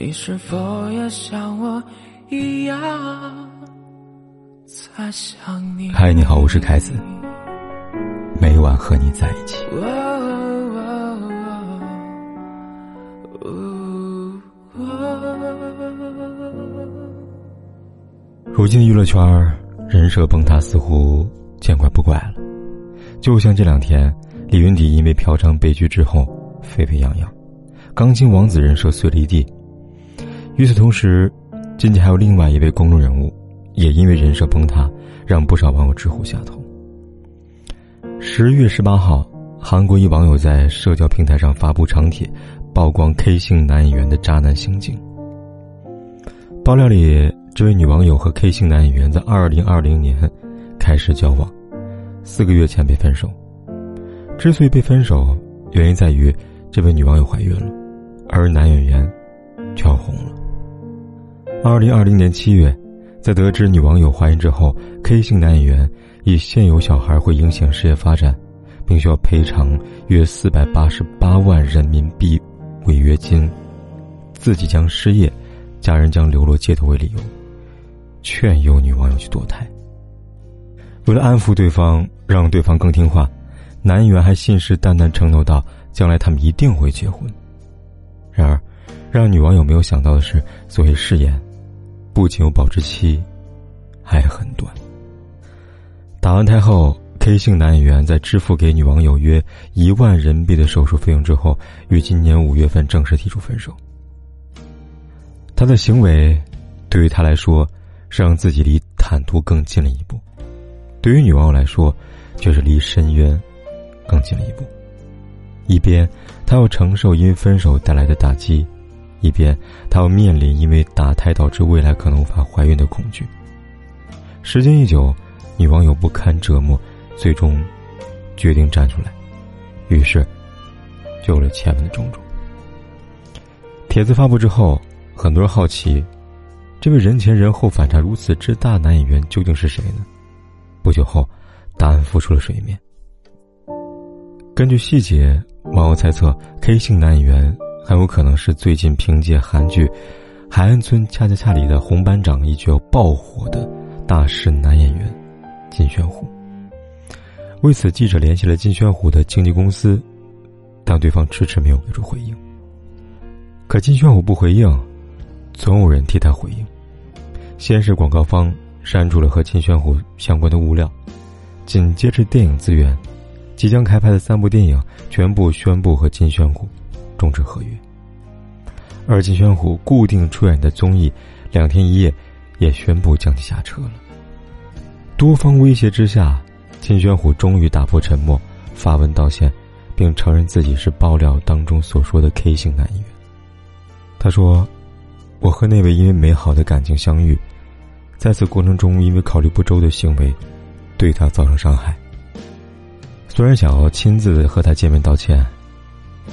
你是否也像我一样在想你？嗨，你好，我是凯子，每晚和你在一起。如今娱乐圈人设崩塌，似乎见怪不怪了。就像这两天，李云迪因为嫖娼被拒之后，沸沸扬扬，钢琴王子人设碎了一地。与此同时，近期还有另外一位公众人物，也因为人设崩塌，让不少网友直呼下头。十月十八号，韩国一网友在社交平台上发布长帖，曝光 K 姓男演员的渣男行径。爆料里，这位女网友和 K 姓男演员在二零二零年开始交往，四个月前被分手。之所以被分手，原因在于这位女网友怀孕了，而男演员却红了。二零二零年七月，在得知女网友怀孕之后，K 姓男演员以现有小孩会影响事业发展，并需要赔偿约四百八十八万人民币违约金，自己将失业，家人将流落街头为理由，劝诱女网友去堕胎。为了安抚对方，让对方更听话，男演员还信誓旦旦承诺道：“将来他们一定会结婚。”然而，让女网友没有想到的是，所谓誓言。不仅有保质期，还很短。打完胎后，K 姓男演员在支付给女网友约一万人民币的手术费用之后，于今年五月份正式提出分手。他的行为，对于他来说，是让自己离坦途更近了一步；对于女网友来说，却是离深渊更近了一步。一边，他要承受因分手带来的打击。一边，他要面临因为打胎导致未来可能无法怀孕的恐惧。时间一久，女网友不堪折磨，最终决定站出来，于是就有了前面的种种。帖子发布之后，很多人好奇，这位人前人后反差如此之大男演员究竟是谁呢？不久后，答案浮出了水面。根据细节，网友猜测，K 姓男演员。很有可能是最近凭借韩剧《海岸村恰恰恰》里的红班长一角爆火的大势男演员金宣虎。为此，记者联系了金宣虎的经纪公司，但对方迟迟没有给出回应。可金宣虎不回应，总有人替他回应。先是广告方删除了和金宣虎相关的物料，紧接着电影资源，即将开拍的三部电影全部宣布和金宣虎。终止合约，而金宣虎固定出演的综艺《两天一夜》也宣布将其下车了。多方威胁之下，金宣虎终于打破沉默，发文道歉，并承认自己是爆料当中所说的 K 型男演员。他说：“我和那位因为美好的感情相遇，在此过程中因为考虑不周的行为，对他造成伤害。虽然想要亲自和他见面道歉。”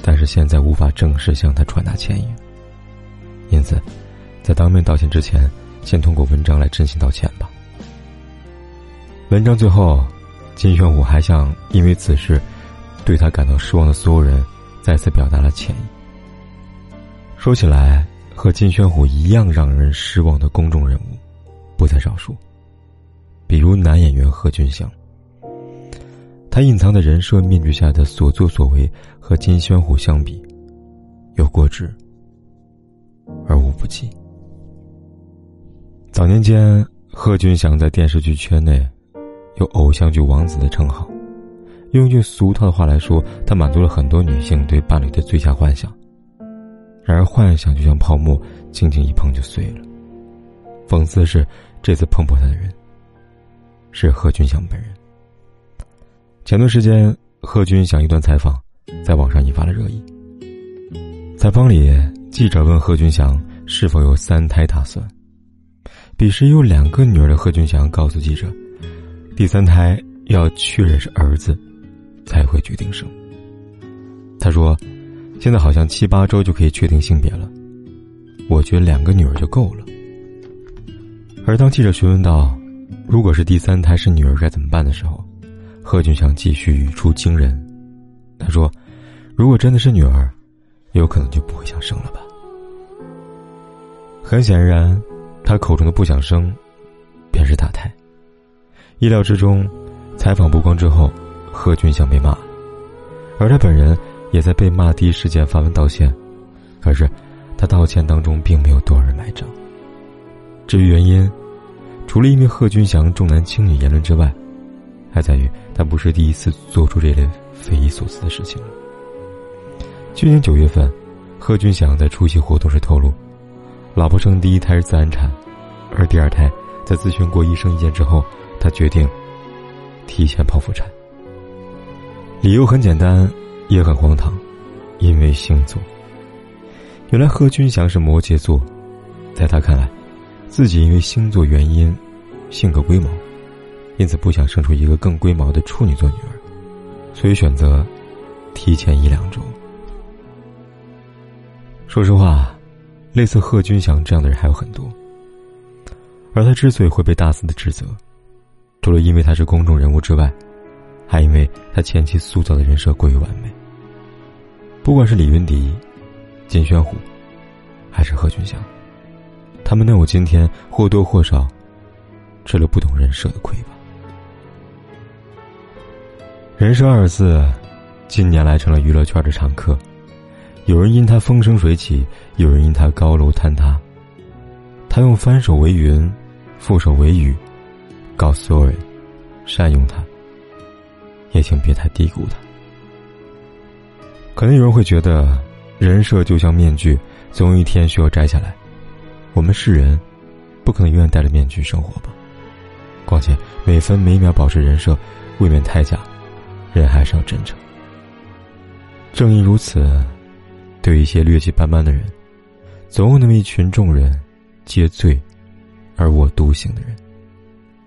但是现在无法正式向他传达歉意，因此，在当面道歉之前，先通过文章来真心道歉吧。文章最后，金宣虎还向因为此事对他感到失望的所有人再次表达了歉意。说起来，和金宣虎一样让人失望的公众人物不在少数，比如男演员贺军翔。他隐藏在人设面具下的所作所为，和金宣虎相比，有过之而无不及。早年间，贺军翔在电视剧圈内有“偶像剧王子”的称号。用句俗套的话来说，他满足了很多女性对伴侣的最佳幻想。然而，幻想就像泡沫，轻轻一碰就碎了。讽刺的是，这次碰破他的人是贺军翔本人。前段时间，贺军翔一段采访在网上引发了热议。采访里，记者问贺军翔是否有三胎打算。彼时有两个女儿的贺军翔告诉记者，第三胎要确认是儿子，才会决定生。他说：“现在好像七八周就可以确定性别了，我觉得两个女儿就够了。”而当记者询问到，如果是第三胎是女儿该怎么办的时候，贺军翔继续语出惊人，他说：“如果真的是女儿，有可能就不会想生了吧。”很显然，他口中的不想生，便是打胎。意料之中，采访曝光之后，贺军翔被骂，而他本人也在被骂第一时间发文道歉。可是，他道歉当中并没有多少人买账。至于原因，除了因为贺军翔重男轻女言论之外，还在于他不是第一次做出这类匪夷所思的事情了。去年九月份，贺军翔在出席活动时透露。老婆生第一胎是自然产，而第二胎在咨询过医生意见之后，他决定提前剖腹产。理由很简单，也很荒唐，因为星座。原来贺军翔是摩羯座，在他看来，自己因为星座原因，性格龟毛，因此不想生出一个更龟毛的处女座女儿，所以选择提前一两周。说实话。类似贺军翔这样的人还有很多，而他之所以会被大肆的指责，除了因为他是公众人物之外，还因为他前期塑造的人设过于完美。不管是李云迪、金宣虎，还是贺军翔，他们能有今天，或多或少吃了不懂人设的亏吧。人设二字，近年来成了娱乐圈的常客。有人因他风生水起，有人因他高楼坍塌。他用翻手为云，覆手为雨，告诉所有人：善用他，也请别太低估他。可能有人会觉得，人设就像面具，总有一天需要摘下来。我们是人，不可能永远戴着面具生活吧？况且每分每秒保持人设，未免太假。人还是要真诚。正因如此。对一些劣迹斑斑的人，总有那么一群众人，皆醉而我独醒的人，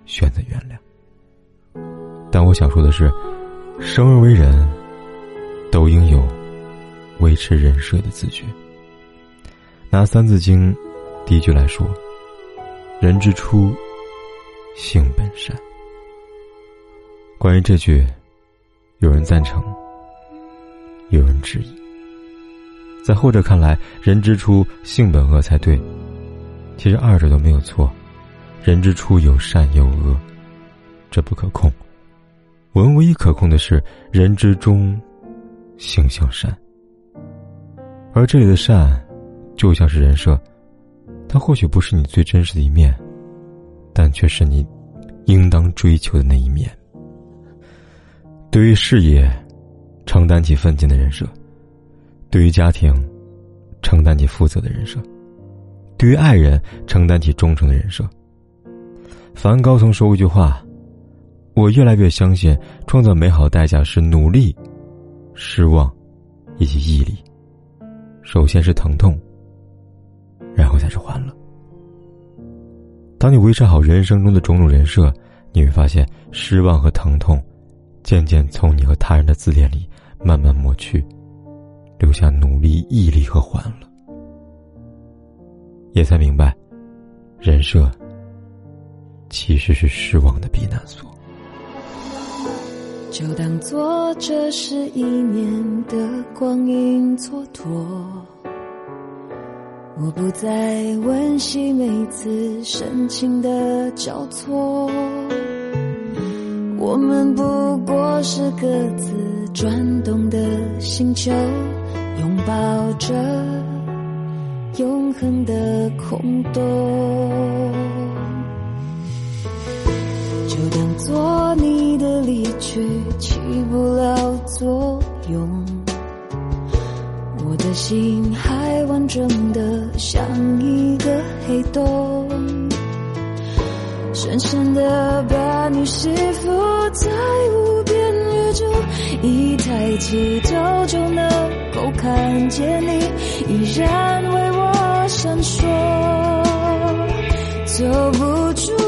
选择原谅。但我想说的是，生而为人，都应有维持人设的自觉。拿《三字经》第一句来说：“人之初，性本善。”关于这句，有人赞成，有人质疑。在后者看来，人之初性本恶才对。其实二者都没有错，人之初有善有恶，这不可控。我们唯一可控的是人之中性向善。而这里的善，就像是人设，它或许不是你最真实的一面，但却是你应当追求的那一面。对于事业，承担起奋进的人设。对于家庭，承担起负责的人设；对于爱人，承担起忠诚的人设。梵高曾说过一句话：“我越来越相信，创造美好代价是努力、失望，以及毅力。首先是疼痛，然后才是欢乐。当你维持好人生中的种种人设，你会发现，失望和疼痛，渐渐从你和他人的字典里慢慢抹去。”留下努力、毅力和欢乐，也才明白，人设其实是失望的避难所。就当做这是一年的光阴蹉跎，我不再温习每次深情的交错，我们不过是各自转动的星球。拥抱着永恒的空洞，就当做你的离去起不了作用。我的心还完整的像一个黑洞，深深的把你吸附在无边宇宙，一抬起头就能。够看见你依然为我闪烁，走不出